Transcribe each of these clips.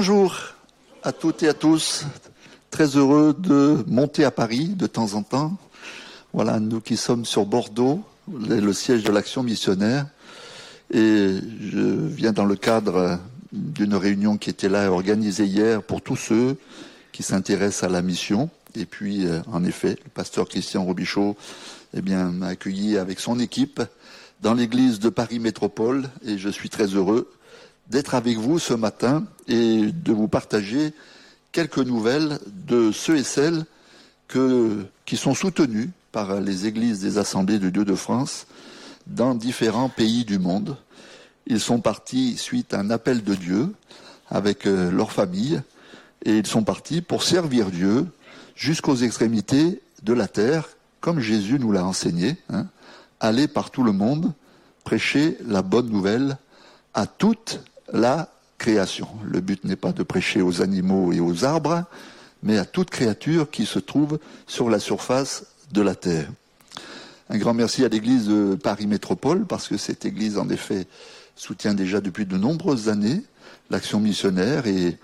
Bonjour à toutes et à tous. Très heureux de monter à Paris de temps en temps. Voilà, nous qui sommes sur Bordeaux, le siège de l'action missionnaire. Et je viens dans le cadre d'une réunion qui était là organisée hier pour tous ceux qui s'intéressent à la mission. Et puis, euh, en effet, le pasteur Christian Robichaud eh bien, m'a accueilli avec son équipe dans l'église de Paris Métropole et je suis très heureux d'être avec vous ce matin et de vous partager quelques nouvelles de ceux et celles qui sont soutenus par les églises des assemblées de Dieu de France dans différents pays du monde. Ils sont partis suite à un appel de Dieu avec euh, leur famille et ils sont partis pour servir Dieu jusqu'aux extrémités de la terre, comme Jésus nous l'a enseigné. Hein, aller par tout le monde, prêcher la bonne nouvelle à toute la création. Le but n'est pas de prêcher aux animaux et aux arbres, mais à toute créature qui se trouve sur la surface de la terre. Un grand merci à l'église de Paris Métropole, parce que cette église, en effet, soutient déjà depuis de nombreuses années l'action missionnaire et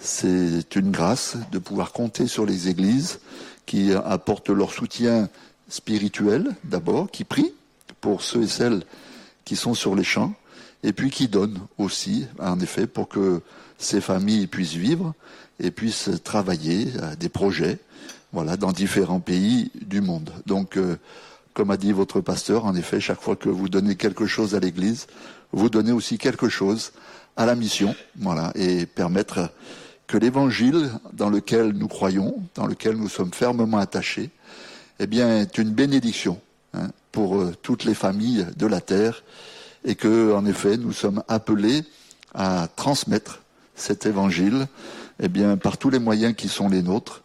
c'est une grâce de pouvoir compter sur les églises qui apportent leur soutien spirituel d'abord, qui prient pour ceux et celles qui sont sur les champs, et puis qui donne aussi, en effet, pour que ces familles puissent vivre et puissent travailler à des projets, voilà, dans différents pays du monde. Donc, euh, comme a dit votre pasteur, en effet, chaque fois que vous donnez quelque chose à l'Église, vous donnez aussi quelque chose à la mission, voilà, et permettre que l'Évangile dans lequel nous croyons, dans lequel nous sommes fermement attachés, eh bien, est une bénédiction hein, pour euh, toutes les familles de la terre et que, en effet, nous sommes appelés à transmettre cet évangile, eh bien, par tous les moyens qui sont les nôtres,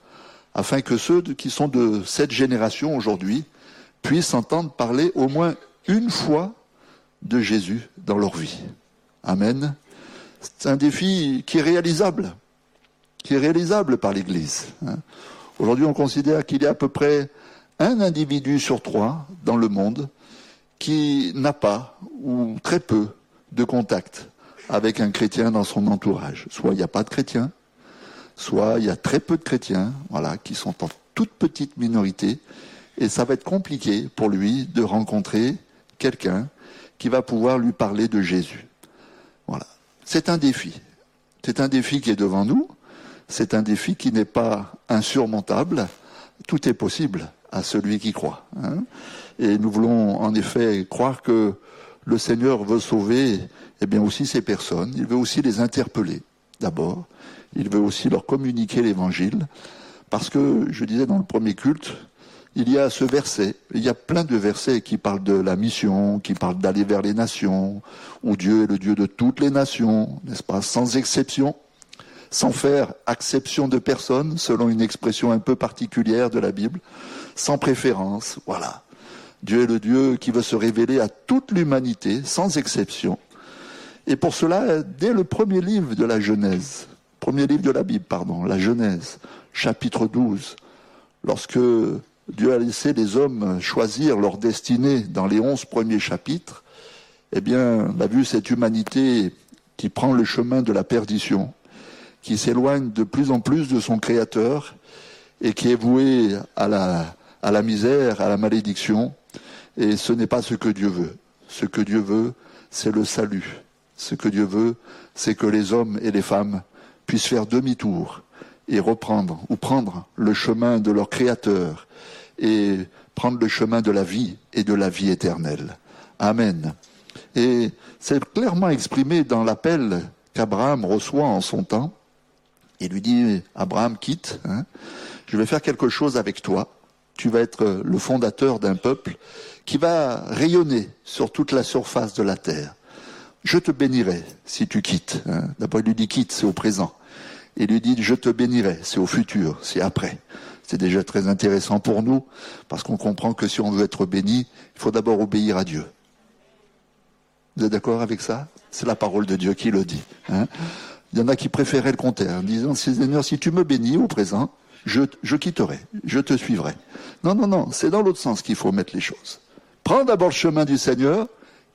afin que ceux qui sont de cette génération aujourd'hui puissent entendre parler au moins une fois de Jésus dans leur vie. Amen. C'est un défi qui est réalisable, qui est réalisable par l'Église. Hein. Aujourd'hui, on considère qu'il y a à peu près un individu sur trois dans le monde qui n'a pas ou très peu de contact avec un chrétien dans son entourage. Soit il n'y a pas de chrétiens, soit il y a très peu de chrétiens, voilà, qui sont en toute petite minorité, et ça va être compliqué pour lui de rencontrer quelqu'un qui va pouvoir lui parler de Jésus. Voilà. C'est un défi. C'est un défi qui est devant nous. C'est un défi qui n'est pas insurmontable. Tout est possible à celui qui croit. Hein. Et nous voulons en effet croire que le Seigneur veut sauver eh bien aussi ces personnes. Il veut aussi les interpeller d'abord. Il veut aussi leur communiquer l'évangile. Parce que, je disais dans le premier culte, il y a ce verset, il y a plein de versets qui parlent de la mission, qui parlent d'aller vers les nations, où Dieu est le Dieu de toutes les nations, n'est-ce pas, sans exception, sans faire exception de personne, selon une expression un peu particulière de la Bible, sans préférence, voilà. Dieu est le Dieu qui veut se révéler à toute l'humanité, sans exception. Et pour cela, dès le premier livre de la Genèse, premier livre de la Bible, pardon, la Genèse, chapitre 12, lorsque Dieu a laissé les hommes choisir leur destinée dans les onze premiers chapitres, eh bien, on a vu cette humanité qui prend le chemin de la perdition, qui s'éloigne de plus en plus de son Créateur et qui est vouée à la, à la misère, à la malédiction, et ce n'est pas ce que Dieu veut. Ce que Dieu veut, c'est le salut. Ce que Dieu veut, c'est que les hommes et les femmes puissent faire demi-tour et reprendre ou prendre le chemin de leur Créateur et prendre le chemin de la vie et de la vie éternelle. Amen. Et c'est clairement exprimé dans l'appel qu'Abraham reçoit en son temps. Il lui dit, Abraham, quitte, hein, je vais faire quelque chose avec toi. Tu vas être le fondateur d'un peuple qui va rayonner sur toute la surface de la terre. Je te bénirai si tu quittes. Hein. D'abord, il lui dit quitte, c'est au présent. Il lui dit je te bénirai, c'est au futur, c'est après. C'est déjà très intéressant pour nous, parce qu'on comprend que si on veut être béni, il faut d'abord obéir à Dieu. Vous êtes d'accord avec ça? C'est la parole de Dieu qui le dit. Hein. il y en a qui préféraient le contraire, en disant, Seigneur, si tu me bénis au présent, je, quitterai, je te suivrai. Non, non, non, c'est dans l'autre sens qu'il faut mettre les choses. Prends d'abord le chemin du Seigneur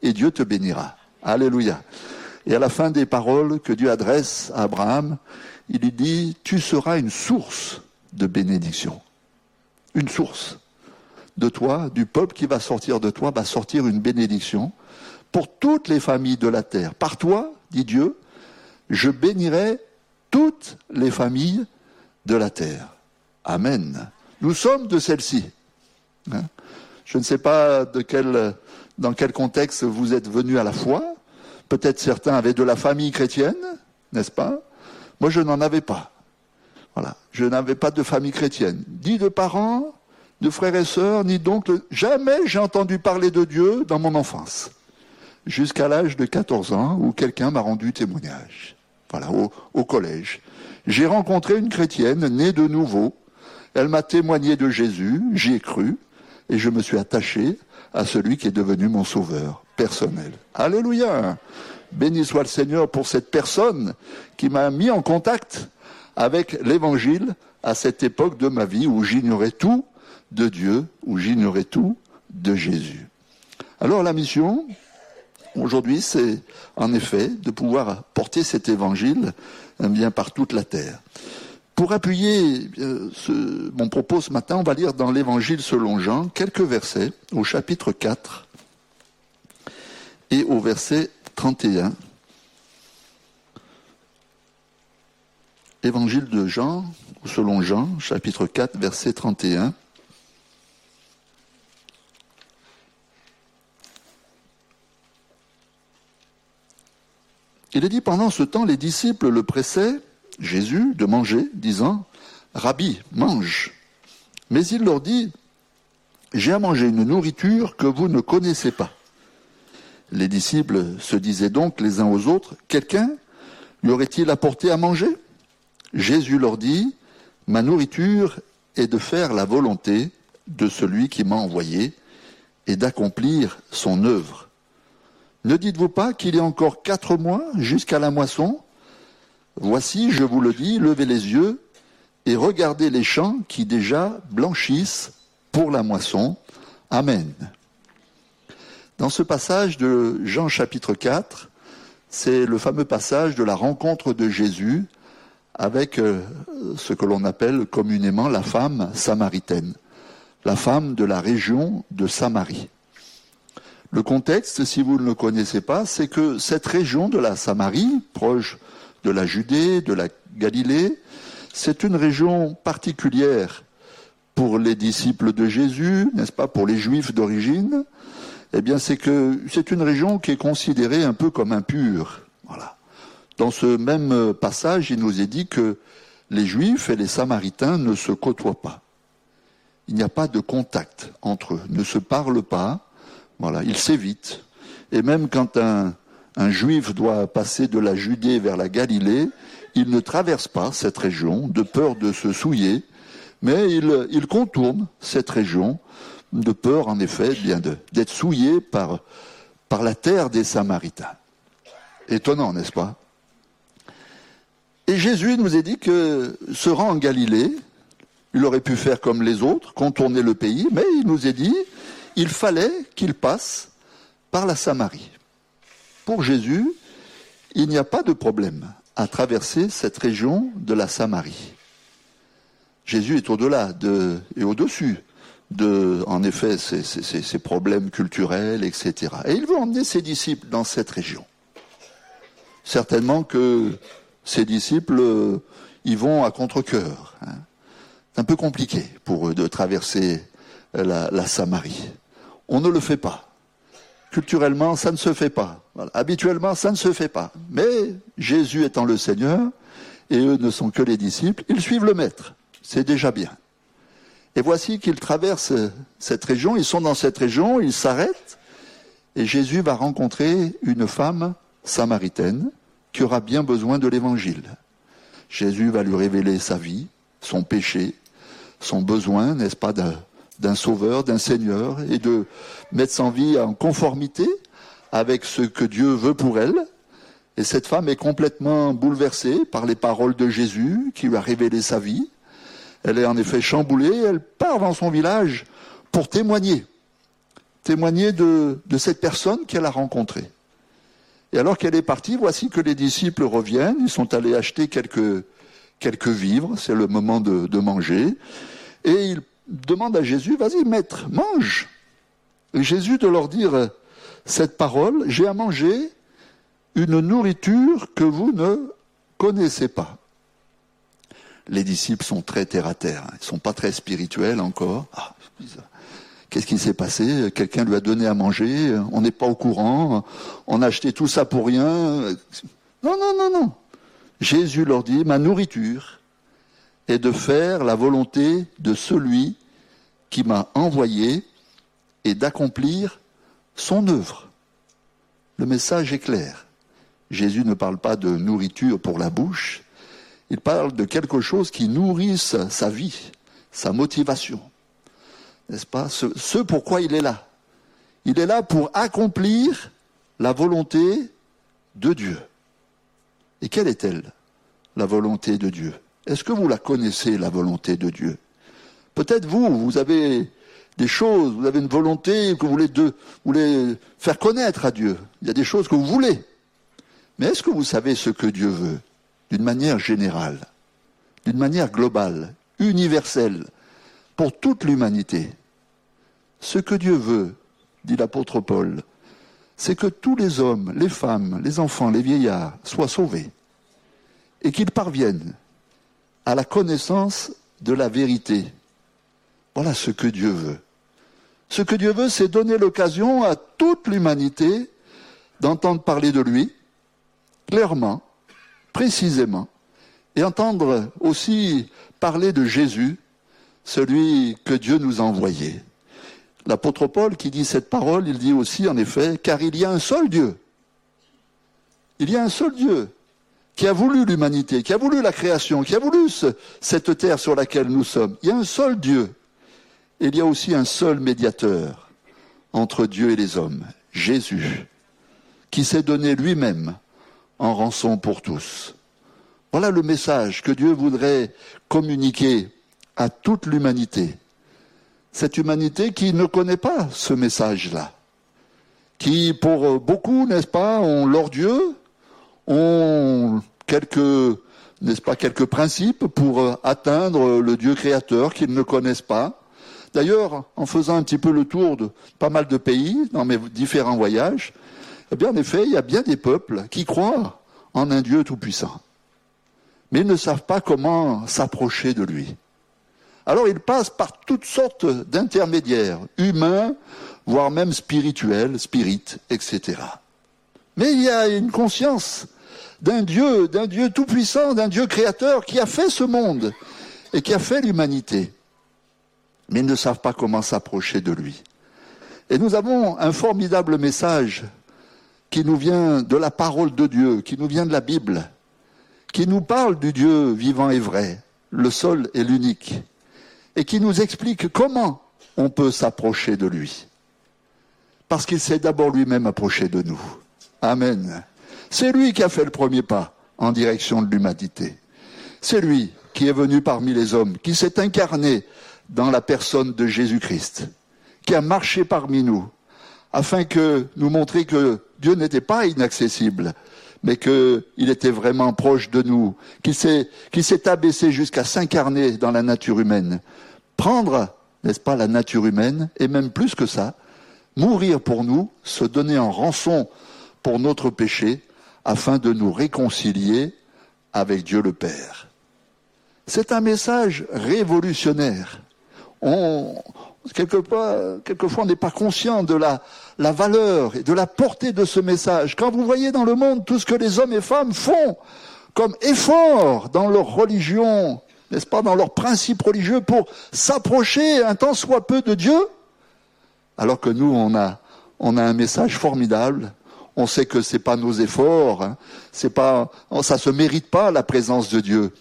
et Dieu te bénira. Alléluia. Et à la fin des paroles que Dieu adresse à Abraham, il lui dit, tu seras une source de bénédiction. Une source. De toi, du peuple qui va sortir de toi, va sortir une bénédiction pour toutes les familles de la terre. Par toi, dit Dieu, je bénirai toutes les familles de la terre. Amen. Nous sommes de celle-ci. Hein? Je ne sais pas dans quel contexte vous êtes venus à la foi. Peut-être certains avaient de la famille chrétienne, n'est-ce pas? Moi, je n'en avais pas. Voilà. Je n'avais pas de famille chrétienne. Ni de parents, de frères et sœurs, ni d'oncles. Jamais j'ai entendu parler de Dieu dans mon enfance. Jusqu'à l'âge de 14 ans, où quelqu'un m'a rendu témoignage. Voilà, au collège. J'ai rencontré une chrétienne née de nouveau. Elle m'a témoigné de Jésus, j'y ai cru, et je me suis attaché à celui qui est devenu mon sauveur personnel. Alléluia. Béni soit le Seigneur pour cette personne qui m'a mis en contact avec l'évangile à cette époque de ma vie où j'ignorais tout de Dieu, où j'ignorais tout de Jésus. Alors la mission, aujourd'hui, c'est en effet de pouvoir porter cet évangile eh bien par toute la terre. Pour appuyer euh, mon propos ce matin, on va lire dans l'Évangile selon Jean quelques versets au chapitre 4 et au verset 31. Évangile de Jean, selon Jean, chapitre 4, verset 31. Il est dit pendant ce temps, les disciples le pressaient Jésus de manger, disant, Rabbi, mange. Mais il leur dit, J'ai à manger une nourriture que vous ne connaissez pas. Les disciples se disaient donc les uns aux autres, Quelqu'un lui aurait-il apporté à manger? Jésus leur dit, Ma nourriture est de faire la volonté de celui qui m'a envoyé et d'accomplir son œuvre. Ne dites-vous pas qu'il y a encore quatre mois jusqu'à la moisson Voici, je vous le dis, levez les yeux et regardez les champs qui déjà blanchissent pour la moisson. Amen. Dans ce passage de Jean chapitre 4, c'est le fameux passage de la rencontre de Jésus avec euh, ce que l'on appelle communément la femme samaritaine, la femme de la région de Samarie. Le contexte, si vous ne le connaissez pas, c'est que cette région de la Samarie, proche de la Judée, de la Galilée. C'est une région particulière pour les disciples de Jésus, n'est-ce pas, pour les juifs d'origine. Eh bien, c'est que c'est une région qui est considérée un peu comme impure. Voilà. Dans ce même passage, il nous est dit que les juifs et les samaritains ne se côtoient pas. Il n'y a pas de contact entre eux, ne se parlent pas. Voilà, ils s'évitent. Et même quand un, un juif doit passer de la Judée vers la Galilée, il ne traverse pas cette région de peur de se souiller, mais il, contourne cette région de peur, en effet, bien d'être souillé par, par la terre des Samaritains. Étonnant, n'est-ce pas? Et Jésus nous a dit que se rend en Galilée, il aurait pu faire comme les autres, contourner le pays, mais il nous a dit, il fallait qu'il passe par la Samarie pour Jésus, il n'y a pas de problème à traverser cette région de la Samarie. Jésus est au-delà de, et au-dessus de, en effet, ces, problèmes culturels, etc. Et il veut emmener ses disciples dans cette région. Certainement que ses disciples y vont à contre-coeur. Hein. C'est un peu compliqué pour eux de traverser la Samarie. On ne le fait pas. Culturellement, ça ne se fait pas. Habituellement, ça ne se fait pas. Mais Jésus étant le Seigneur, et eux ne sont que les disciples, ils suivent le Maître. C'est déjà bien. Et voici qu'ils traversent cette région, ils sont dans cette région, ils s'arrêtent, et Jésus va rencontrer une femme samaritaine qui aura bien besoin de l'Évangile. Jésus va lui révéler sa vie, son péché, son besoin, n'est-ce pas, d'un sauveur, d'un Seigneur, et de mettre sa vie en conformité avec ce que Dieu veut pour elle. Et cette femme est complètement bouleversée par les paroles de Jésus qui lui a révélé sa vie. Elle est en effet chamboulée, elle part dans son village pour témoigner, témoigner de, cette personne qu'elle a rencontrée. Et alors qu'elle est partie, voici que les disciples reviennent, ils sont allés acheter quelques, quelques vivres, c'est le moment de, de manger, et ils demandent à Jésus, vas-y maître, mange. Et Jésus de leur dire cette parole, j'ai à manger une nourriture que vous ne connaissez pas. Les disciples sont très terre à terre, ils sont pas très spirituels encore. Ah, Qu'est-ce qui s'est passé? Quelqu'un lui a donné à manger, on n'est pas au courant, on a acheté tout ça pour rien. Non, non, non, non. Jésus leur dit, ma nourriture est de faire la volonté de celui qui m'a envoyé et d'accomplir son œuvre. Le message est clair. Jésus ne parle pas de nourriture pour la bouche, il parle de quelque chose qui nourrisse sa vie, sa motivation n'est-ce pas? Ce, ce pourquoi il est là. Il est là pour accomplir la volonté de Dieu. Et quelle est-elle, la volonté de Dieu? Est-ce que vous la connaissez, la volonté de Dieu? Peut-être vous, vous avez des choses, vous avez une volonté que vous voulez, vous voulez faire connaître à Dieu. Il y a des choses que vous voulez. Mais est-ce que vous savez ce que Dieu veut D'une manière générale, d'une manière globale, universelle, pour toute l'humanité? Ce que Dieu veut, dit l'apôtre Paul, c'est que tous les hommes, les femmes, les enfants, les vieillards soient sauvés et qu'ils parviennent à la connaissance de la vérité. Voilà ce que Dieu veut. Ce que Dieu veut, c'est donner l'occasion à toute l'humanité d'entendre parler de lui, clairement, précisément, et entendre aussi parler de Jésus, celui que Dieu nous a envoyé. L'apôtre Paul qui dit cette parole, il dit aussi en effet, car il y a un seul Dieu. Il y a un seul Dieu qui a voulu l'humanité, qui a voulu la création, qui a voulu cette terre sur laquelle nous sommes. Il y a un seul Dieu. Et il y a aussi un seul médiateur entre Dieu et les hommes, Jésus, qui s'est donné lui-même en rançon pour tous. Voilà le message que Dieu voudrait communiquer à toute l'humanité cette humanité qui ne connaît pas ce message-là, qui pour beaucoup, n'est-ce pas, ont leur Dieu, ont quelques, n'est-ce pas, quelques principes pour atteindre le Dieu créateur qu'ils ne connaissent pas. D'ailleurs, en faisant un petit peu le tour de pas mal de pays dans mes différents voyages, eh bien, en effet, il y a bien des peuples qui croient en un Dieu tout-puissant. Mais ils ne savent pas comment s'approcher de lui. Alors il passe par toutes sortes d'intermédiaires, humains, voire même spirituels, spirites, etc. Mais il y a une conscience d'un Dieu, d'un Dieu tout-puissant, d'un Dieu créateur qui a fait ce monde et qui a fait l'humanité. Mais ils ne savent pas comment s'approcher de lui. Et nous avons un formidable message qui nous vient de la parole de Dieu, qui nous vient de la Bible, qui nous parle du Dieu vivant et vrai, le seul et l'unique, et qui nous explique comment on peut s'approcher de lui. Parce qu'il s'est d'abord lui-même approché de nous. Amen. C'est lui qui a fait le premier pas en direction de l'humanité. C'est lui qui est venu parmi les hommes, qui s'est incarné dans la personne de Jésus-Christ, qui a marché parmi nous, afin que nous montrer que Dieu n'était pas inaccessible, mais qu'il était vraiment proche de nous, qu'il s'est, abaissé jusqu'à s'incarner dans la nature humaine, prendre, n'est-ce pas, la nature humaine, et même plus que ça, mourir pour nous, se donner en rançon pour notre péché, afin de nous réconcilier avec Dieu le Père. C'est un message révolutionnaire. On, quelquefois, on n'est pas conscient de la, valeur et de la portée de ce message. Quand vous voyez dans le monde tout ce que les hommes et femmes font comme effort dans leur religion, n'est-ce pas, dans leurs principes religieux pour s'approcher un tant soit peu de Dieu, alors que nous, on on a un message formidable. On sait que c'est pas nos efforts, hein, c'est pas, ça se mérite pas la présence de Dieu.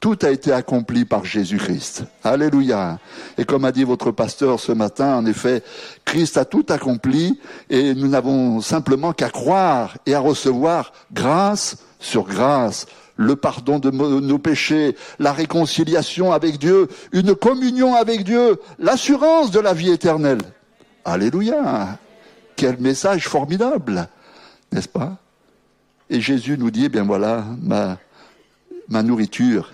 Tout a été accompli par Jésus-Christ. Alléluia. Et comme a dit votre pasteur ce matin, en effet, Christ a tout accompli et nous n'avons simplement qu'à croire et à recevoir grâce sur grâce le pardon de nos péchés, la réconciliation avec Dieu, une communion avec Dieu, l'assurance de la vie éternelle. Alléluia. Quel message formidable, n'est-ce pas? Et Jésus nous dit, eh bien voilà, ma, nourriture,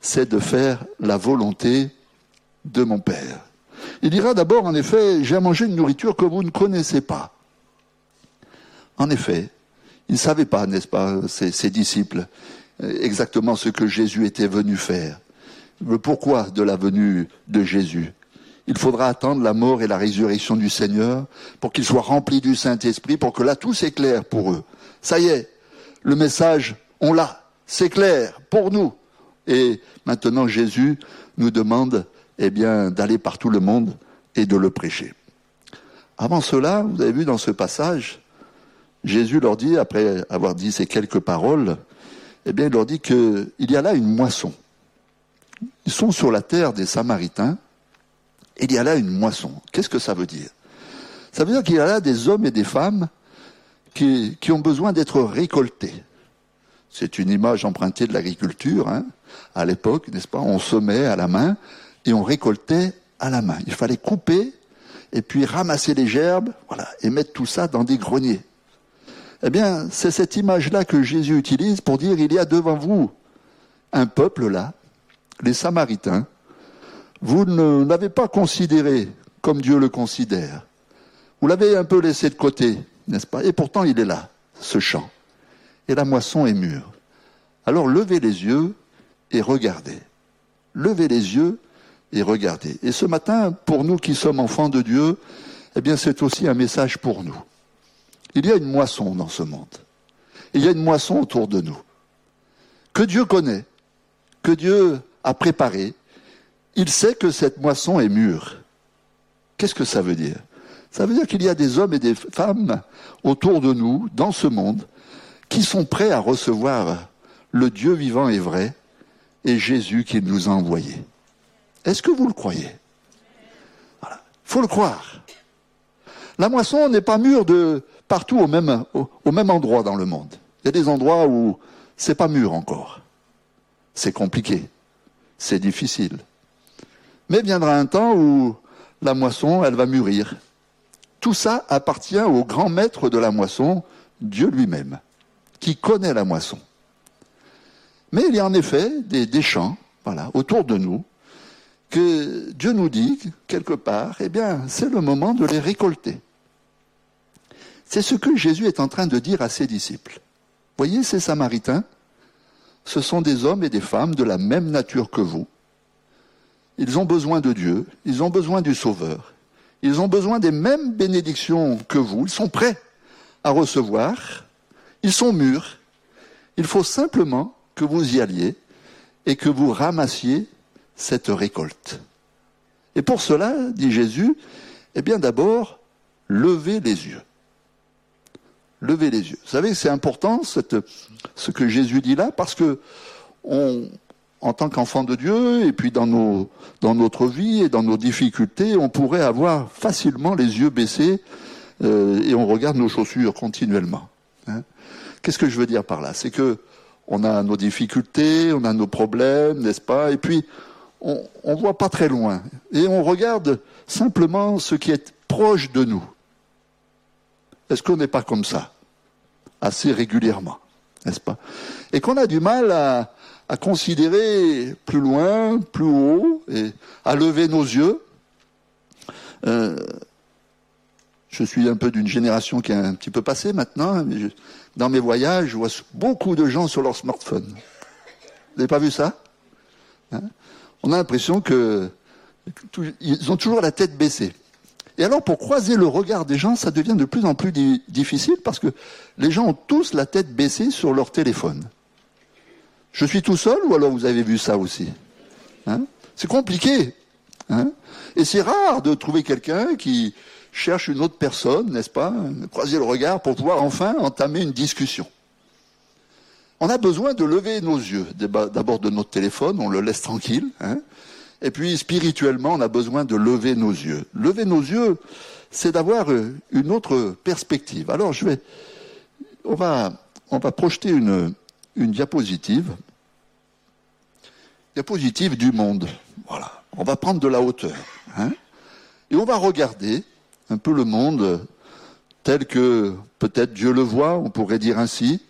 c'est de faire la volonté de mon Père. Il dira d'abord, en effet, j'ai mangé une nourriture que vous ne connaissez pas. En effet, ils ne savaient pas, n'est-ce pas, ces, disciples, exactement ce que Jésus était venu faire. Le pourquoi de la venue de Jésus. Il faudra attendre la mort et la résurrection du Seigneur pour qu'ils soient remplis du Saint-Esprit, pour que là tout s'éclaire pour eux. Ça y est, le message, on l'a, c'est clair pour nous. Et maintenant Jésus nous demande eh bien, d'aller par tout le monde et de le prêcher. Avant cela, vous avez vu dans ce passage, Jésus leur dit, après avoir dit ces quelques paroles, eh bien, il leur dit qu'il y a là une moisson. Ils sont sur la terre des Samaritains, il y a là une moisson. Qu'est-ce que ça veut dire? Ça veut dire qu'il y a là des hommes et des femmes qui, ont besoin d'être récoltés. C'est une image empruntée de l'agriculture. Hein. À l'époque, n'est-ce pas, on semait à la main et on récoltait à la main. Il fallait couper et puis ramasser les gerbes, voilà, et mettre tout ça dans des greniers. Eh bien, c'est cette image-là que Jésus utilise pour dire il y a devant vous un peuple là, les Samaritains. Vous ne l'avez pas considéré comme Dieu le considère. Vous l'avez un peu laissé de côté, n'est-ce pas? Et pourtant, il est là, ce champ. Et la moisson est mûre. Alors levez les yeux et regardez. Levez les yeux et regardez. Et ce matin, pour nous qui sommes enfants de Dieu, eh bien, c'est aussi un message pour nous. Il y a une moisson dans ce monde. Il y a une moisson autour de nous. Que Dieu connaît, que Dieu a préparé. Il sait que cette moisson est mûre. Qu'est-ce que ça veut dire? Ça veut dire qu'il y a des hommes et des femmes autour de nous, dans ce monde, qui sont prêts à recevoir le Dieu vivant et vrai et Jésus qui nous a envoyés. Est-ce que vous le croyez? Voilà. faut le croire. La moisson n'est pas mûre de partout au même, au, même endroit dans le monde. Il y a des endroits où c'est pas mûr encore. C'est compliqué. C'est difficile. Mais viendra un temps où la moisson, elle va mûrir. Tout ça appartient au grand maître de la moisson, Dieu lui-même, qui connaît la moisson. Mais il y a en effet des, des champs, voilà, autour de nous, que Dieu nous dit, quelque part, eh bien, c'est le moment de les récolter. C'est ce que Jésus est en train de dire à ses disciples. Voyez, ces Samaritains, ce sont des hommes et des femmes de la même nature que vous. Ils ont besoin de Dieu, ils ont besoin du Sauveur, ils ont besoin des mêmes bénédictions que vous, ils sont prêts à recevoir, ils sont mûrs. Il faut simplement que vous y alliez et que vous ramassiez cette récolte. Et pour cela, dit Jésus, eh bien d'abord, levez les yeux levez les yeux. Vous savez, c'est important ce que Jésus dit là, parce que en tant qu'enfant de Dieu, et puis dans, nos, dans notre vie et dans nos difficultés, on pourrait avoir facilement les yeux baissés euh, et on regarde nos chaussures continuellement. Hein. Qu'est-ce que je veux dire par là? C'est que on a nos difficultés, on a nos problèmes, n'est-ce pas? Et puis on ne voit pas très loin et on regarde simplement ce qui est proche de nous. Est-ce qu'on n'est pas comme ça? Assez régulièrement, n'est-ce pas? Et qu'on a du mal à, considérer plus loin, plus haut, et à lever nos yeux. Euh, je suis un peu d'une génération qui est un petit peu passée maintenant. Mais dans mes voyages, je vois beaucoup de gens sur leur smartphone. Vous n'avez pas vu ça? Hein? On a l'impression que ils ont toujours la tête baissée. Et alors, pour croiser le regard des gens, ça devient de plus en plus difficile parce que les gens ont tous la tête baissée sur leur téléphone. Je suis tout seul ou alors vous avez vu ça aussi hein? C'est compliqué. Hein? Et c'est rare de trouver quelqu'un qui cherche une autre personne, n'est-ce pas? Croiser le regard pour pouvoir enfin entamer une discussion. On a besoin de lever nos yeux, d'abord de notre téléphone, on le laisse tranquille, hein? Et puis spirituellement, on a besoin de lever nos yeux. Lever nos yeux, c'est d'avoir une autre perspective. Alors je vais, on va, on va projeter une, une diapositive, diapositive du monde. Voilà. On va prendre de la hauteur, hein, et on va regarder un peu le monde tel que peut-être Dieu le voit, on pourrait dire ainsi.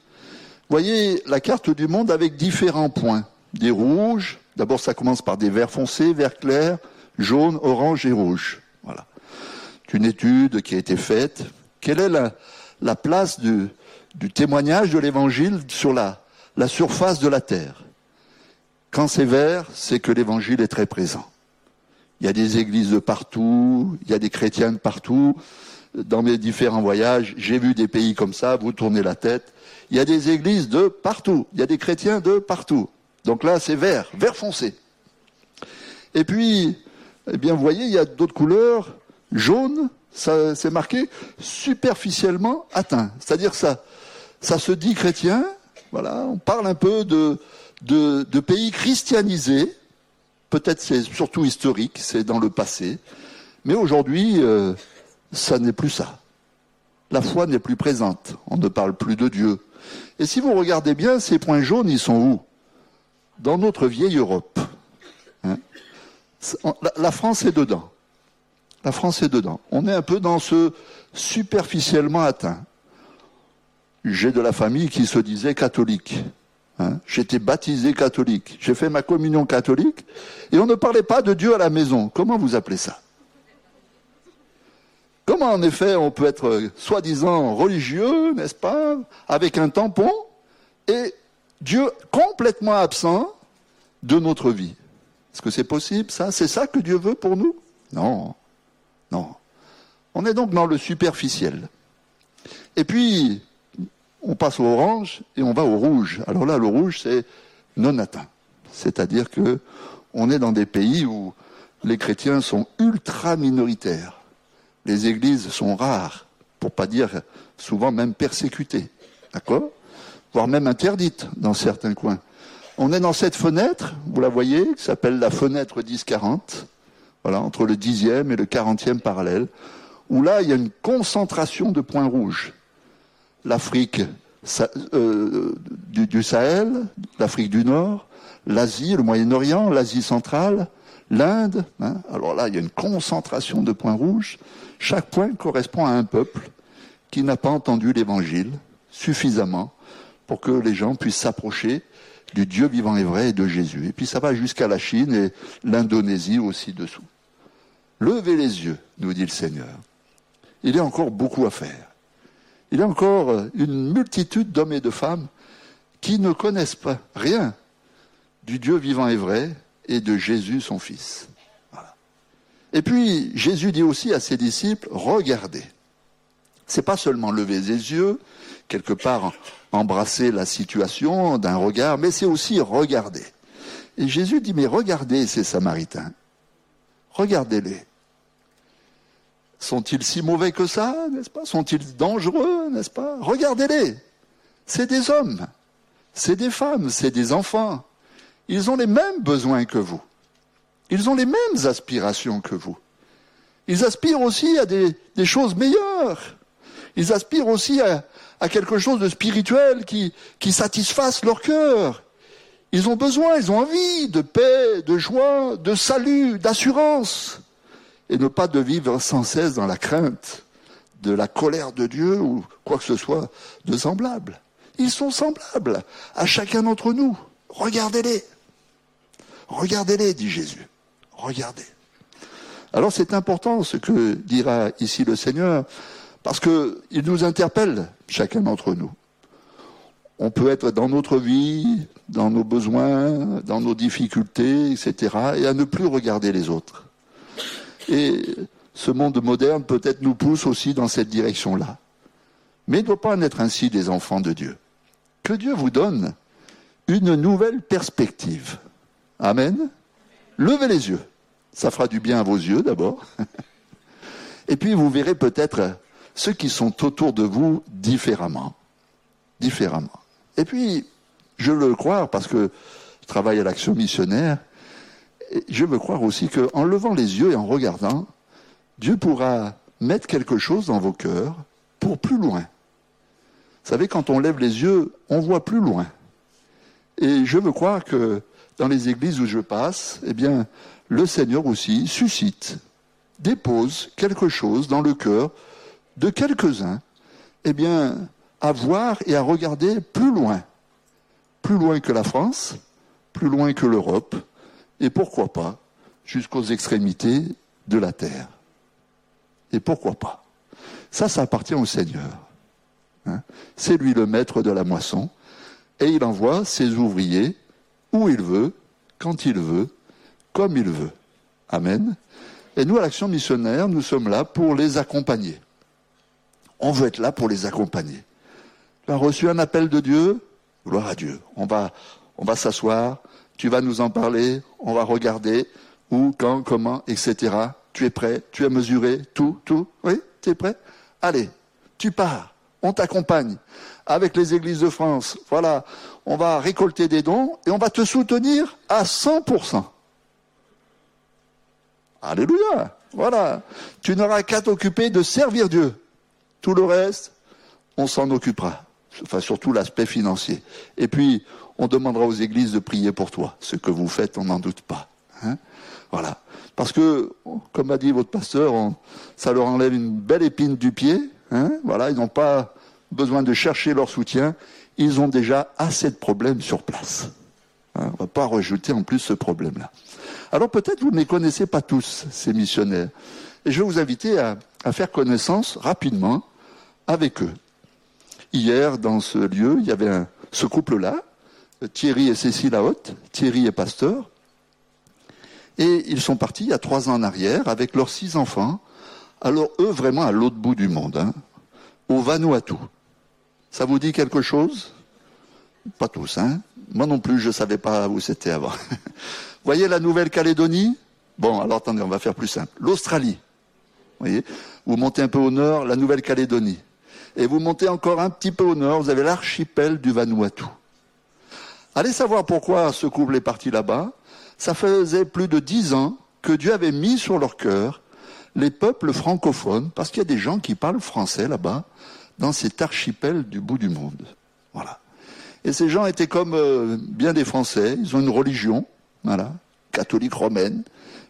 Voyez la carte du monde avec différents points. Des rouges, d'abord ça commence par des verts foncés, verts clairs, jaune, orange et rouge. Voilà. C'est une étude qui a été faite. Quelle est la, la place du témoignage de l'évangile sur la, la surface de la terre Quand c'est vert, c'est que l'évangile est très présent. Il y a des églises de partout, il y a des chrétiens de partout. Dans mes différents voyages, j'ai vu des pays comme ça, vous tournez la tête. Il y a des églises de partout, il y a des chrétiens de partout. Donc là, c'est vert, vert foncé. Et puis, eh bien, vous voyez, il y a d'autres couleurs, jaune, ça c'est marqué superficiellement atteint. C'est-à-dire ça, ça se dit chrétien. Voilà, on parle un peu de, pays christianisés, Peut-être c'est surtout historique, c'est dans le passé. Mais aujourd'hui, euh, ça n'est plus ça. La foi n'est plus présente. On ne parle plus de Dieu. Et si vous regardez bien, ces points jaunes, ils sont où? Dans notre vieille Europe. Hein? La France est dedans. La France est dedans. On est un peu dans ce superficiellement atteint. J'ai de la famille qui se disait catholique. Hein, J'étais baptisé catholique. J'ai fait ma communion catholique et on ne parlait pas de Dieu à la maison. Comment vous appelez ça? Comment en effet on peut être euh, soi-disant religieux, n'est-ce pas, avec un tampon et Dieu complètement absent de notre vie? Est-ce que c'est possible ça? C'est ça que Dieu veut pour nous? Non. Non. On est donc dans le superficiel. Et puis, on passe au orange et on va au rouge. Alors là, le rouge, c'est non atteint. C'est-à-dire que on est dans des pays où les chrétiens sont ultra minoritaires. Les églises sont rares, pour pas dire souvent même persécutées. D'accord? Voire même interdites dans certains coins. On est dans cette fenêtre, vous la voyez, qui s'appelle la fenêtre 10-40, voilà, entre le 10e et le 40e parallèle, où là, il y a une concentration de points rouges l'Afrique euh, du, Sahel, l'Afrique du Nord, l'Asie, le Moyen-Orient, l'Asie centrale, l'Inde. Hein. Alors là, il y a une concentration de points rouges. Chaque point correspond à un peuple qui n'a pas entendu l'Évangile suffisamment pour que les gens puissent s'approcher du Dieu vivant et vrai et de Jésus. Et puis ça va jusqu'à la Chine et l'Indonésie aussi dessous. Levez les yeux, nous dit le Seigneur. Il y a encore beaucoup à faire il y a encore une multitude d'hommes et de femmes qui ne connaissent pas rien du Dieu vivant et vrai et de Jésus son Fils. Et puis Jésus dit aussi à ses disciples regardez. C'est pas seulement lever les yeux, quelque part embrasser la situation d'un regard, mais c'est aussi regarder. Et Jésus dit mais regardez ces Samaritains, regardez-les. Sont-ils si mauvais que ça, n'est-ce pas? Sont-ils dangereux, n'est-ce pas? Regardez-les. C'est des hommes, c'est des femmes, c'est des enfants. Ils ont les mêmes besoins que vous. Ils ont les mêmes aspirations que vous. Ils aspirent aussi à des, choses meilleures. Ils aspirent aussi à, quelque chose de spirituel qui satisfasse leur cœur. Ils ont besoin, ils ont envie de paix, de joie, de salut, d'assurance et ne pas de vivre sans cesse dans la crainte de la colère de Dieu ou quoi que ce soit de semblable. Ils sont semblables à chacun d'entre nous. Regardez-les. Regardez-les, dit Jésus. Regardez. Alors c'est important ce que dira ici le Seigneur, parce qu'il nous interpelle, chacun d'entre nous. On peut être dans notre vie, dans nos besoins, dans nos difficultés, etc., et à ne plus regarder les autres. Et ce monde moderne peut-être nous pousse aussi dans cette direction-là. Mais il ne doit pas en être ainsi des enfants de Dieu. Que Dieu vous donne une nouvelle perspective. Amen. Levez les yeux. Ça fera du bien à vos yeux d'abord. Et puis vous verrez peut-être ceux qui sont autour de vous différemment. Différemment. Et puis, je le croire parce que je travaille à l'action missionnaire, je veux croire aussi qu'en levant les yeux et en regardant, Dieu pourra mettre quelque chose dans vos cœurs pour plus loin. Vous savez, quand on lève les yeux, on voit plus loin. Et je veux croire que dans les églises où je passe, eh bien, le Seigneur aussi suscite, dépose quelque chose dans le cœur de quelques-uns, eh bien, à voir et à regarder plus loin plus loin que la France, plus loin que l'Europe, et pourquoi pas jusqu'aux extrémités de la terre. Et pourquoi pas Ça, ça appartient au Seigneur. Hein. C'est lui le maître de la moisson, et il envoie ses ouvriers où il veut, quand il veut, comme il veut. Amen. Et nous, à l'Action missionnaire, nous sommes là pour les accompagner. On veut être là pour les accompagner. Tu as reçu un appel de Dieu? Gloire à Dieu. On va, on va s'asseoir, tu vas nous en parler, on va regarder où, quand, comment, etc. Tu es prêt, tu as mesuré, tout, tout? Oui, tu es prêt? Allez, tu pars, on t'accompagne avec les églises de France. Voilà, on va récolter des dons et on va te soutenir à 100%. Alléluia. Voilà. Tu n'auras qu'à t'occuper de servir Dieu. Tout le reste, on s'en occupera. Enfin, surtout l'aspect financier. Et puis, on demandera aux églises de prier pour toi. Ce que vous faites, on n'en doute pas. Hein voilà. Parce que, comme a dit votre pasteur, ça leur enlève une belle épine du pied. Hein voilà, ils n'ont pas besoin de chercher leur soutien. Ils ont déjà assez de problèmes sur place. Hein on ne va pas rajouter en plus ce problème-là. Alors peut-être vous ne les connaissez pas tous, ces missionnaires. Et je vais vous inviter à, faire connaissance rapidement avec eux. Hier, dans ce lieu, il y avait ce couple-là, Thierry et Cécile Haute. Thierry est pasteur. Et ils sont partis il y a trois ans en arrière avec leurs six enfants. Alors eux, vraiment à l'autre bout du monde, hein, au Vanuatu. Ça vous dit quelque chose? Pas tous, hein Moi non plus, je ne savais pas où c'était avant. voyez la Nouvelle-Calédonie? Bon, alors attendez, on va faire plus simple. L'Australie. voyez? Vous montez un peu au nord, la Nouvelle-Calédonie. Et vous montez encore un petit peu au nord, vous avez l'archipel du Vanuatu. Allez savoir pourquoi ce couple est parti là-bas. Ça faisait plus de dix ans que Dieu avait mis sur leur cœur les peuples francophones, parce qu'il y a des gens qui parlent français là-bas, dans cet archipel du bout du monde. Voilà. Et ces gens étaient comme euh, bien des Français, ils ont une religion, voilà, catholique romaine,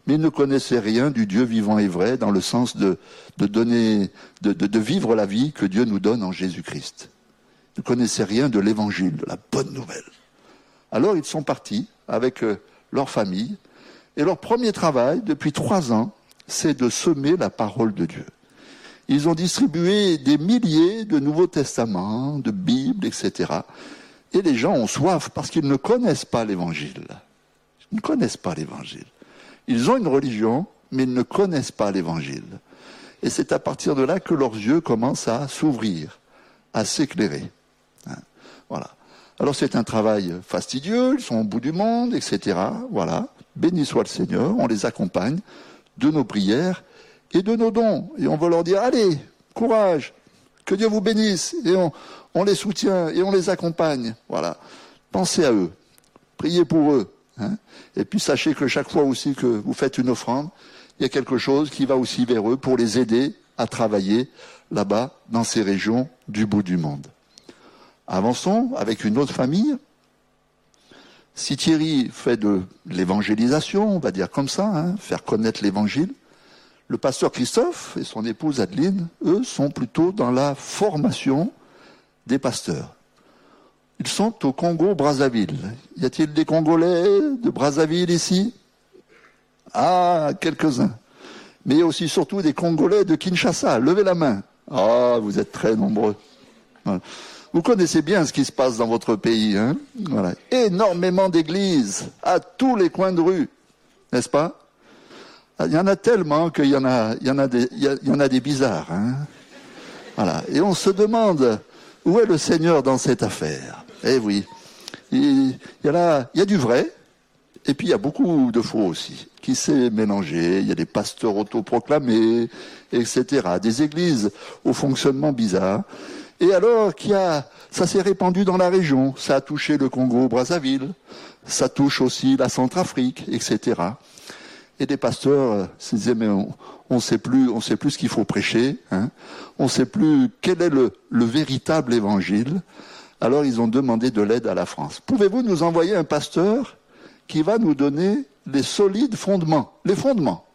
mais ils ne connaissaient rien du Dieu vivant et vrai dans le sens de, de donner, de, de, de vivre la vie que Dieu nous donne en Jésus-Christ. Ils ne connaissaient rien de l'évangile, de la bonne nouvelle. Alors ils sont partis avec euh, leur famille, et leur premier travail, depuis trois ans, c'est de semer la parole de Dieu. Ils ont distribué des milliers de Nouveaux Testaments, de Bibles, etc. Et les gens ont soif parce qu'ils ne connaissent pas l'Évangile. Ils ne connaissent pas l'Évangile. Ils ont une religion, mais ils ne connaissent pas l'Évangile. Et c'est à partir de là que leurs yeux commencent à s'ouvrir, à s'éclairer. Hein. Voilà. Alors c'est un travail fastidieux, ils sont au bout du monde, etc. Voilà. Béni soit le Seigneur, on les accompagne de nos prières et de nos dons. Et on va leur dire, allez, courage, que Dieu vous bénisse. Et on, on les soutient et on les accompagne. Voilà. Pensez à eux. Priez pour eux. Hein. et puis sachez que chaque fois aussi que vous faites une offrande, il y a quelque chose qui va aussi vers eux pour les aider à travailler là-bas dans ces régions du bout du monde. Avançons avec une autre famille. Si Thierry fait de l'évangélisation, on va dire comme ça, hein, faire connaître l'évangile, le pasteur Christophe et son épouse Adeline, eux, sont plutôt dans la formation des pasteurs. Ils sont au Congo-Brazzaville. Y a-t-il des Congolais de Brazzaville ici? Ah, quelques-uns. Mais aussi surtout des Congolais de Kinshasa. Levez la main. Ah, vous êtes très nombreux. Vous connaissez bien ce qui se passe dans votre pays. Hein voilà. Énormément d'églises à tous les coins de rue, n'est-ce pas? Il y en a tellement qu'il y en a, y des, y en a des bizarres. Hein voilà. Et on se demande où est le Seigneur dans cette affaire. Eh oui, y, a il y a du vrai, et puis il y a beaucoup de faux aussi, qui s'est mélangé. Il y a des pasteurs autoproclamés, etc. Des églises au fonctionnement bizarre. Et alors qu'il a, ça s'est répandu dans la région. Ça a touché le Congo-Brazzaville. Ça touche aussi la Centrafrique, etc. Et des pasteurs euh, se disaient, mais on ne sait plus, on sait plus ce qu'il faut prêcher. Hein. On ne sait plus quel est le, le véritable évangile. Alors ils ont demandé de l'aide à la France. Pouvez-vous nous envoyer un pasteur qui va nous donner les solides fondements, les fondements?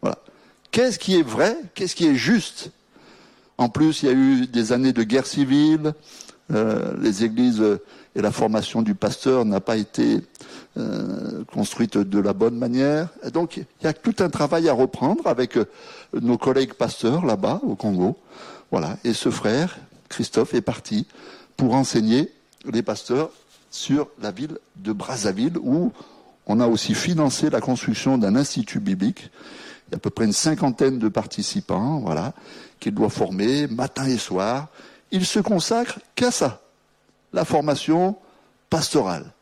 Voilà. Qu'est-ce qui est vrai Qu'est-ce qui est juste? En plus, il y a eu des années de guerre civile. Euh, les églises et la formation du pasteur n'a pas été euh, construite de la bonne manière. donc il y a tout un travail à reprendre avec euh, nos collègues pasteurs là-bas au Congo. Voilà. Et ce frère, Christophe, est parti pour enseigner les pasteurs sur la ville de Brazzaville où on a aussi financé la construction d'un institut biblique. Il y a à peu près une cinquantaine de participants, qu'il doit former matin et soir. Il se consacre qu'à ça, la formation pastorale.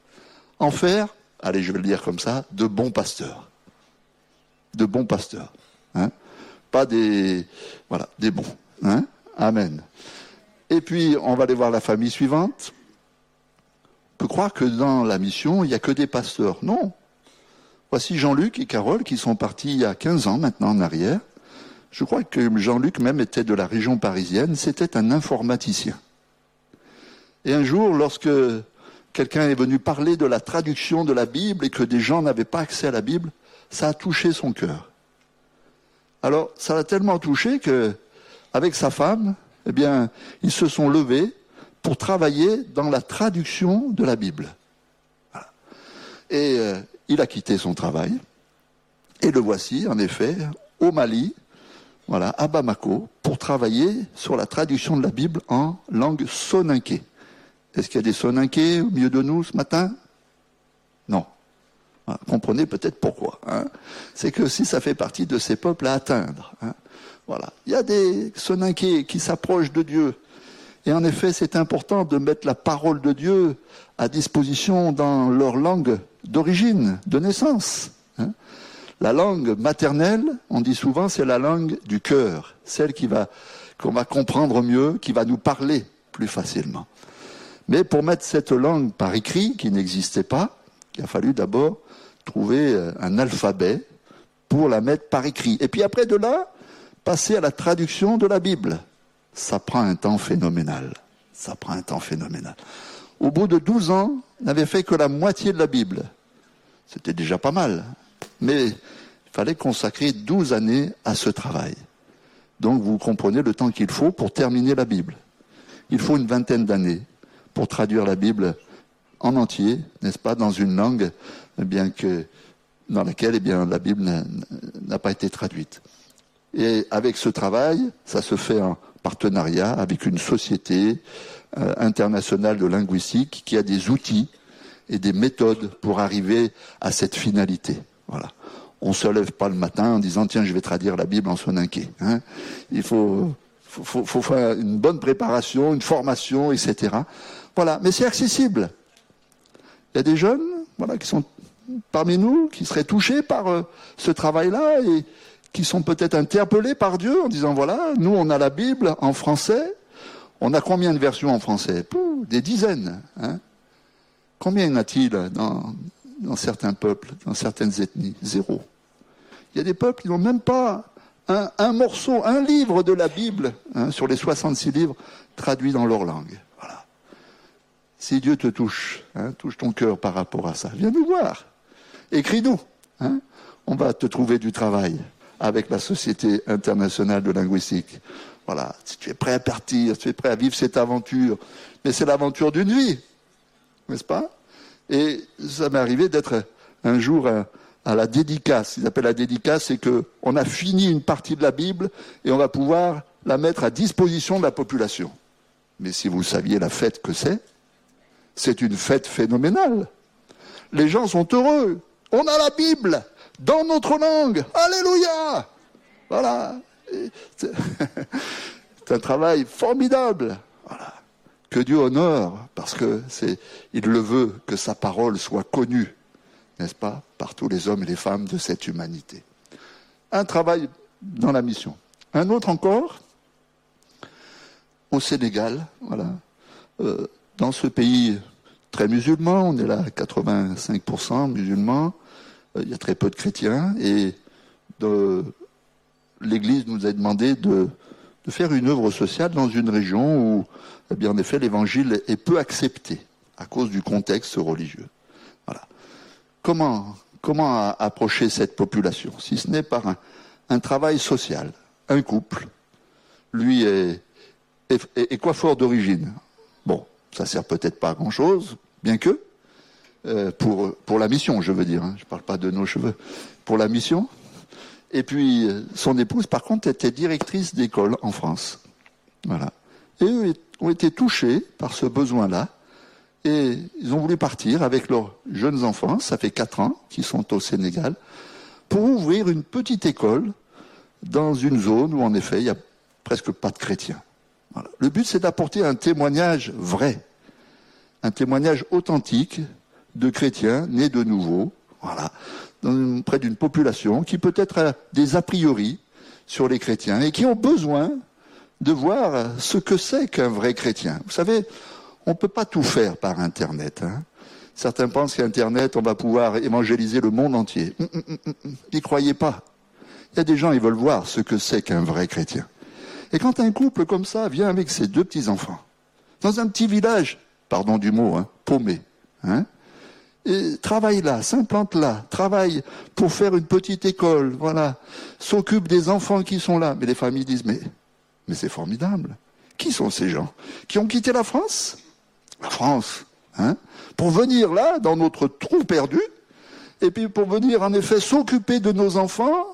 En faire, allez, je vais le dire comme ça, de bons pasteurs. De bons pasteurs. Hein Pas des, voilà, des bons. Hein Amen. Et puis, on va aller voir la famille suivante. On peut croire que dans la mission, il n'y a que des pasteurs. Non. Voici Jean-Luc et Carole qui sont partis il y a 15 ans maintenant en arrière. Je crois que Jean-Luc même était de la région parisienne. C'était un informaticien. Et un jour, lorsque quelqu'un est venu parler de la traduction de la Bible et que des gens n'avaient pas accès à la Bible, ça a touché son cœur. Alors, ça l'a tellement touché que, avec sa femme, eh bien, ils se sont levés pour travailler dans la traduction de la Bible. Et euh, il a quitté son travail. Et le voici, en effet, au Mali, voilà, à Bamako, pour travailler sur la traduction de la Bible en langue soninké. Est-ce qu'il y a des soninké au milieu de nous ce matin? Non. comprenez peut-être pourquoi. Hein. C'est que si ça fait partie de ces peuples à atteindre. Hein. Voilà. Il y a des soninké qui s'approchent de Dieu. Et en effet, c'est important de mettre la parole de Dieu à disposition dans leur langue d'origine, de naissance. La langue maternelle, on dit souvent, c'est la langue du cœur, celle qui va qu'on va comprendre mieux, qui va nous parler plus facilement. Mais pour mettre cette langue par écrit, qui n'existait pas, il a fallu d'abord trouver euh, un alphabet pour la mettre par écrit. Et puis après de là, passer à la traduction de la Bible. Ça prend un temps phénoménal. Ça prend un temps phénoménal. Au bout de 12 ans, on n'avait fait que la moitié de la Bible. C'était déjà pas mal. Mais il fallait consacrer 12 années à ce travail. Donc vous comprenez le temps qu'il faut pour terminer la Bible. Il faut une vingtaine d'années pour traduire la Bible en entier, n'est-ce pas, dans une langue eh dans laquelle eh la Bible n'a pas été traduite. Et avec ce travail, ça se fait en partenariat avec une société euh, internationale de linguistique qui a des outils et des méthodes pour arriver à cette finalité. Voilà. On se lève pas le matin en disant tiens je vais traduire la Bible en soninké. Hein. Il faut, faire une bonne préparation, une formation, etc. Voilà, mais c'est accessible. Il y a des jeunes, voilà, qui sont parmi nous, qui seraient touchés par euh, ce travail-là et qui sont peut-être interpellés par Dieu en disant voilà, nous on a la Bible en français, on a combien de versions en français? Des dizaines. Hein combien y en a-t-il dans, dans certains peuples, dans certaines ethnies Zéro. Il y a des peuples qui n'ont même pas un, morceau, un livre de la Bible hein, sur les 66 livres traduits dans leur langue. Voilà. Si Dieu te touche, hein, touche ton cœur par rapport à ça, viens nous voir. Écris-nous. Hein. On va te trouver du travail avec la Société internationale de linguistique. Voilà, si tu es prêt à partir, si tu es prêt à vivre cette aventure, mais c'est l'aventure d'une vie, n'est-ce pas? Et ça m'est arrivé d'être un jour à, la dédicace. Ils appellent la dédicace, c'est qu'on a fini une partie de la Bible et on va pouvoir la mettre à disposition de la population. Mais si vous saviez la fête que c'est, c'est une fête phénoménale. Les gens sont heureux. On a la Bible dans notre langue. Alléluia Voilà. C'est un travail formidable. Que Dieu honore, parce que c'est, il le veut que sa parole soit connue, n'est-ce pas, par tous les hommes et les femmes de cette humanité. Un travail dans la mission. Un autre encore, au Sénégal, voilà. Euh, dans ce pays très musulman, on est là 85% musulmans, euh, il y a très peu de chrétiens et l'Église nous a demandé de, faire une œuvre sociale dans une région où, eh bien, en effet, l'Évangile est peu accepté à cause du contexte religieux. Voilà. Comment, comment approcher cette population si ce n'est par un, travail social Un couple, lui est, est, est d'origine. Bon, ça sert peut-être pas à grand chose, bien que, euh, pour, pour la mission, je veux dire, hein. je ne parle pas de nos cheveux, pour la mission. Et puis, son épouse, par contre, était directrice d'école en France. Voilà. Et eux ont été touchés par ce besoin-là. Et ils ont voulu partir avec leurs jeunes enfants, ça fait quatre ans qu'ils sont au Sénégal, pour ouvrir une petite école dans une zone où, en effet, il n'y a presque pas de chrétiens. Le but, c'est d'apporter un témoignage vrai, un témoignage authentique de chrétiens nés de nouveau, voilà, près d'une population qui peut-être a des a priori sur les chrétiens et qui ont besoin de voir ce que c'est qu'un vrai chrétien. Vous savez, on ne peut pas tout faire par Internet. Hein. Certains pensent qu'Internet, on va pouvoir évangéliser le monde entier. Hum, hum, hum, N'y croyez pas. Il y a des gens, ils veulent voir ce que c'est qu'un vrai chrétien. Et quand un couple comme ça vient avec ses deux petits-enfants, dans un petit village, pardon du mot, hein, paumé, hein, et travaille là, s'implante là, travaille pour faire une petite école, voilà, s'occupe des enfants qui sont là. Mais les familles disent, mais, mais c'est formidable. Qui sont ces gens Qui ont quitté la France? La France, hein? Pour venir là, dans notre trou perdu, et puis pour venir en effet s'occuper de nos enfants,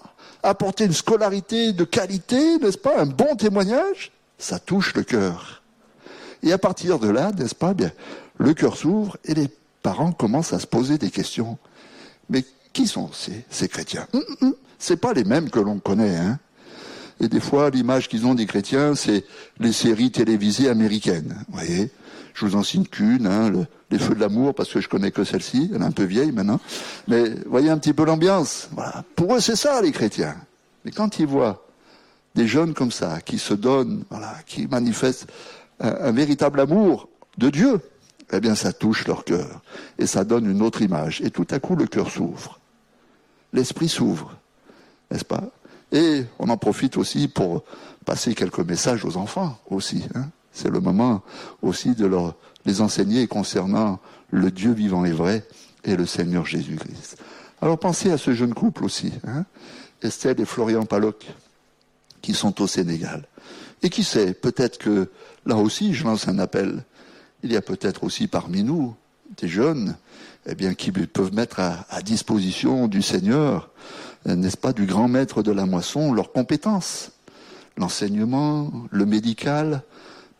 apporter une scolarité de qualité, n'est-ce pas, un bon témoignage, ça touche le cœur. Et à partir de là, n'est-ce pas, bien, le cœur s'ouvre et les parents commencent à se poser des questions. Mais qui sont ces, chrétiens? Hum, hum. C'est pas les mêmes que l'on connaît, hein. Et des fois, l'image qu'ils ont des chrétiens, c'est les séries télévisées américaines. Vous voyez Je vous en signe qu'une, hein, les Feux de l'amour, parce que je connais que celle-ci. Elle est un peu vieille maintenant. Mais voyez un petit peu l'ambiance. Voilà. Pour eux, c'est ça, les chrétiens. Mais quand ils voient des jeunes comme ça, qui se donnent, voilà, qui manifestent un, véritable amour de Dieu, eh bien, ça touche leur cœur. Et ça donne une autre image. Et tout à coup, le cœur s'ouvre. L'esprit s'ouvre. N'est-ce pas? Et on en profite aussi pour passer quelques messages aux enfants aussi. Hein. C'est le moment aussi de leur les enseigner concernant le Dieu vivant et vrai et le Seigneur Jésus-Christ. Alors pensez à ce jeune couple aussi, hein, Estelle et Florian Paloc, qui sont au Sénégal. Et qui sait, peut-être que là aussi, je lance un appel. Il y a peut-être aussi parmi nous des jeunes, eh bien, qui peuvent mettre à, à disposition du Seigneur, n'est-ce pas, du grand maître de la moisson, leurs compétences, l'enseignement, le médical,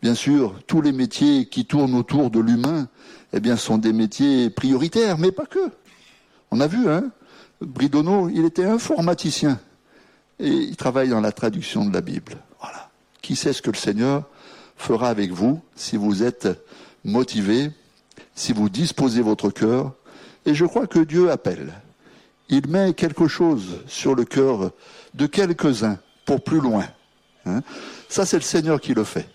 Bien sûr, tous les métiers qui tournent autour de l'humain, eh bien, sont des métiers prioritaires, mais pas que. On a vu, hein, Bridonneau, il était informaticien et il travaille dans la traduction de la Bible. Voilà. Qui sait ce que le Seigneur fera avec vous si vous êtes motivé, si vous disposez votre cœur? Et je crois que Dieu appelle. Il met quelque chose sur le cœur de quelques-uns pour plus loin. Hein. Ça, c'est le Seigneur qui le fait.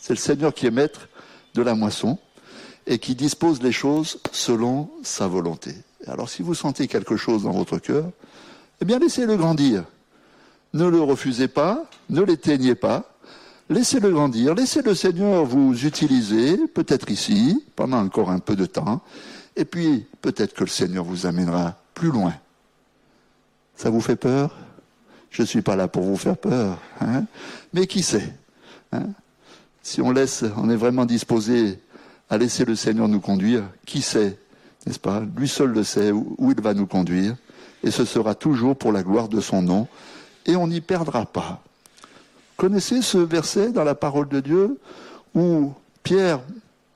C'est le Seigneur qui est maître de la moisson et qui dispose les choses selon sa volonté. Alors si vous sentez quelque chose dans votre cœur, eh bien laissez-le grandir. Ne le refusez pas, ne l'éteignez pas, laissez-le grandir, laissez le Seigneur vous utiliser, peut-être ici, pendant encore un peu de temps, et puis peut-être que le Seigneur vous amènera plus loin. Ça vous fait peur? Je ne suis pas là pour vous faire peur, hein mais qui sait hein? Si on laisse, on est vraiment disposé à laisser le Seigneur nous conduire, qui sait, n'est-ce pas? Lui seul le sait où, il va nous conduire, et ce sera toujours pour la gloire de son nom, et on n'y perdra pas. Connaissez ce verset dans la parole de Dieu où Pierre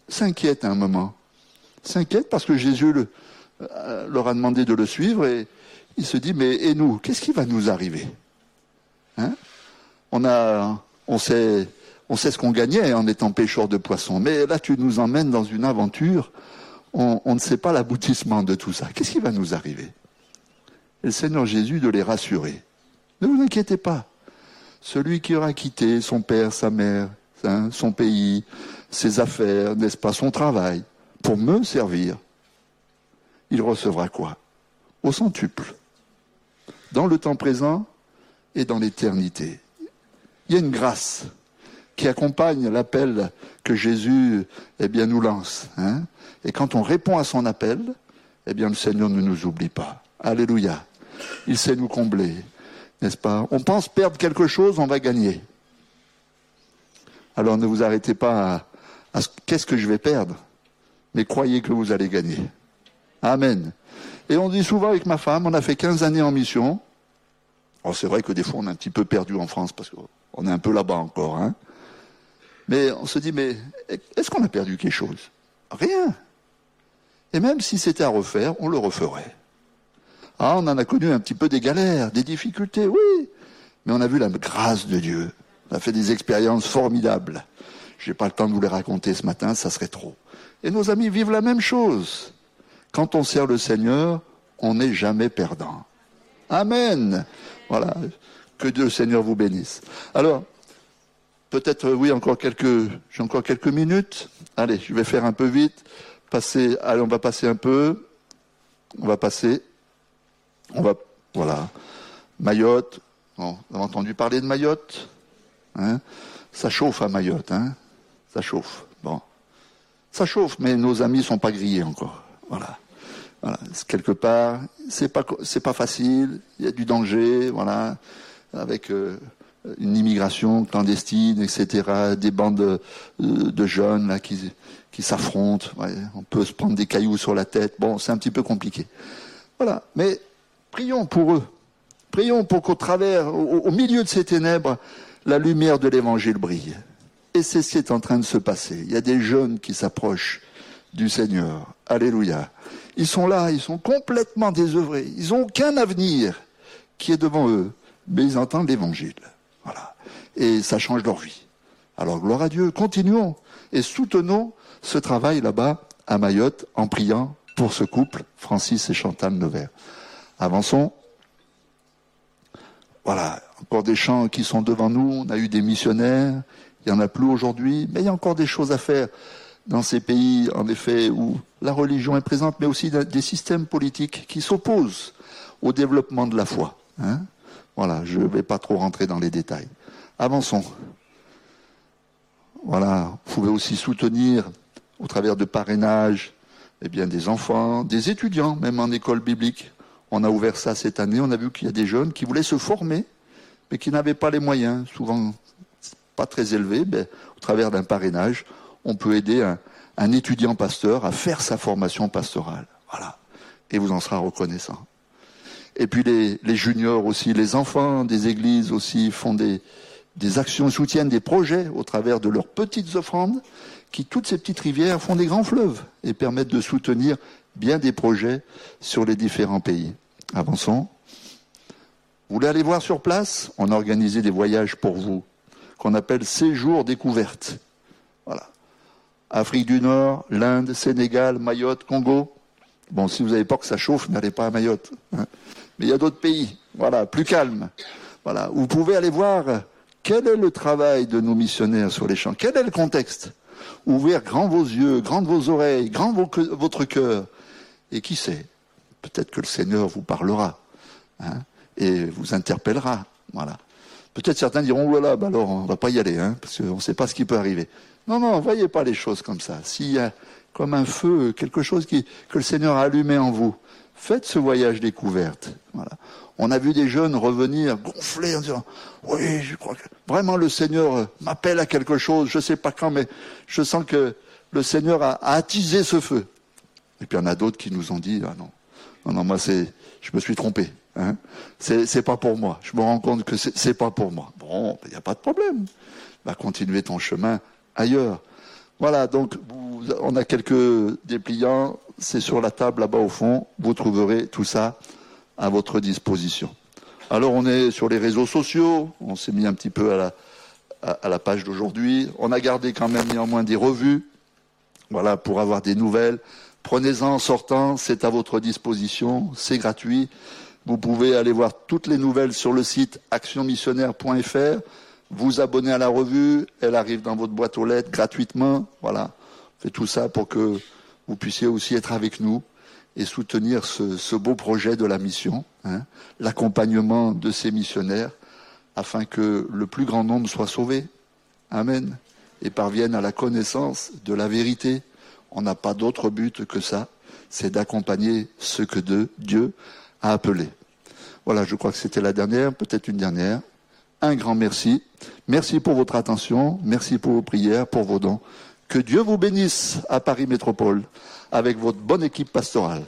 s'inquiète à un moment. S'inquiète parce que Jésus euh, leur a demandé de le suivre et il se dit mais et nous qu'est-ce qui va nous arriver hein On a on sait on sait ce qu'on gagnait en étant pêcheur de poissons. Mais là, tu nous emmènes dans une aventure. On, ne sait pas l'aboutissement de tout ça. Qu'est-ce qui va nous arriver Et le Seigneur Jésus de les rassurer. Ne vous inquiétez pas. Celui qui aura quitté son père, sa mère, hein, son pays, ses affaires, n'est-ce pas, son travail, pour me servir, il recevra quoi? Au centuple. Dans le temps présent et dans l'éternité. Il y a une grâce qui accompagne l'appel que Jésus eh bien, nous lance. Hein. Et quand on répond à son appel, eh bien, le Seigneur ne nous oublie pas. Alléluia. Il sait nous combler, n'est-ce pas? On pense perdre quelque chose, on va gagner. Alors ne vous arrêtez pas qu'est-ce que je vais perdre Mais croyez que vous allez gagner. Amen. Et on dit souvent avec ma femme, on a fait 15 années en mission. Oh, c'est vrai que des fois on est un petit peu perdu en France parce qu'on est un peu là-bas encore. Hein. Mais on se dit, mais est-ce qu'on a perdu quelque chose? Rien. Et même si c'était à refaire, on le referait. Ah, on en a connu un petit peu des galères, des difficultés, oui. Mais on a vu la grâce de Dieu. On a fait des expériences formidables. Je n'ai pas le temps de vous les raconter ce matin, ça serait trop. Et nos amis vivent la même chose. Quand on sert le Seigneur, on n'est jamais perdant. Amen. Voilà. Que Dieu le Seigneur vous bénisse. Alors, peut-être, oui, encore quelques, j'ai encore quelques minutes. Allez, je vais faire un peu vite. Passer, allez, on va passer un peu. On va passer. On va, voilà. Mayotte. Bon, vous avez entendu parler de Mayotte? Hein? Ça chauffe à Mayotte, hein? Ça chauffe. Bon. Ça chauffe, mais nos amis sont pas grillés encore. Voilà. Voilà. Quelque part, c'est pas c'est pas facile. Il y a du danger, voilà, avec euh, une immigration clandestine, etc. Des bandes de, jeunes là qui qui s'affrontent. On peut se prendre des cailloux sur la tête. Bon, c'est un petit peu compliqué. Voilà. Mais prions pour eux. Prions pour qu'au travers, au, milieu de ces ténèbres, la lumière de l'évangile brille. Et c'est ce qui est en train de se passer. Il y a des jeunes qui s'approchent du Seigneur. Alléluia. Ils sont là, ils sont complètement désœuvrés. Ils n'ont aucun avenir qui est devant eux. Mais ils entendent l'évangile. Voilà. Et ça change leur vie. Alors gloire à Dieu. Continuons et soutenons ce travail là-bas à Mayotte en priant pour ce couple, Francis et Chantal Nevers. Avançons. Voilà, encore des chants qui sont devant nous. On a eu des missionnaires. Il n'y en a plus aujourd'hui, mais il y a encore des choses à faire dans ces pays, en effet, où la religion est présente, mais aussi des systèmes politiques qui s'opposent au développement de la foi. Hein. voilà, je ne vais pas trop rentrer dans les détails. Avançons. Voilà, vous pouvez aussi soutenir, au travers de parrainage, eh bien, des enfants, des étudiants, même en école biblique. On a ouvert ça cette année, on a vu qu'il y a des jeunes qui voulaient se former, mais qui n'avaient pas les moyens, souvent pas très élevés, ben, au travers d'un parrainage, on peut aider un, étudiant pasteur à faire sa formation pastorale. Voilà. Et vous en serez reconnaissant. Et puis les, juniors aussi, les enfants des églises aussi font des, des actions, soutiennent des projets au travers de leurs petites offrandes, qui toutes ces petites rivières font des grands fleuves et permettent de soutenir bien des projets sur les différents pays. Avançons. Vous voulez aller voir sur place? On a organisé des voyages pour vous, qu'on appelle séjours découvertes. Voilà. Afrique du Nord, l'Inde, Sénégal, Mayotte, Congo. Bon, si vous avez peur que ça chauffe, n'allez pas à Mayotte. Hein. Mais il y a d'autres pays, voilà, plus calmes. Voilà, vous pouvez aller voir quel est le travail de nos missionnaires sur les champs, quel est le contexte? Ouvrez grand vos yeux, grand vos oreilles, grand votre cœur. Et qui sait, peut-être que le Seigneur vous parlera hein, et vous interpellera. Voilà. Peut-être certains diront, oh là bah alors on va pas y aller, hein, parce qu'on ne sait pas ce qui peut arriver. Non, non, voyez pas les choses comme ça. S'il y a comme un feu, quelque chose que le Seigneur a allumé en vous, faites ce voyage découverte. Voilà. On a vu des jeunes revenir gonflés en disant Oui, je crois que vraiment le Seigneur m'appelle à quelque chose, je ne sais pas quand, mais je sens que le Seigneur a, attisé ce feu. Et puis il y en a d'autres qui nous ont dit Ah non, non, non, moi c'est je me suis trompé. Hein. C'est pas pour moi. Je me rends compte que c'est pas pour moi. Bon, il n'y a pas de problème. Va continuer ton chemin ailleurs. Voilà, donc on a quelques dépliants, c'est sur la table là-bas au fond, vous trouverez tout ça à votre disposition. Alors on est sur les réseaux sociaux, on s'est mis un petit peu à la, la page d'aujourd'hui, on a gardé quand même néanmoins des revues, voilà, pour avoir des nouvelles. Prenez-en en sortant, c'est à votre disposition, c'est gratuit. Vous pouvez aller voir toutes les nouvelles sur le site actionmissionnaire.fr vous abonner à la revue, elle arrive dans votre boîte aux lettres gratuitement. Voilà, on fait tout ça pour que vous puissiez aussi être avec nous et soutenir ce, beau projet de la mission, hein, l'accompagnement de ces missionnaires, afin que le plus grand nombre soit sauvé. Amen. Et parvienne à la connaissance de la vérité. On n'a pas d'autre but que ça, c'est d'accompagner ce que Dieu a appelé. Voilà, je crois que c'était la dernière, peut-être une dernière un grand merci. Merci pour votre attention, merci pour vos prières, pour vos dons. Que Dieu vous bénisse à Paris Métropole avec votre bonne équipe pastorale.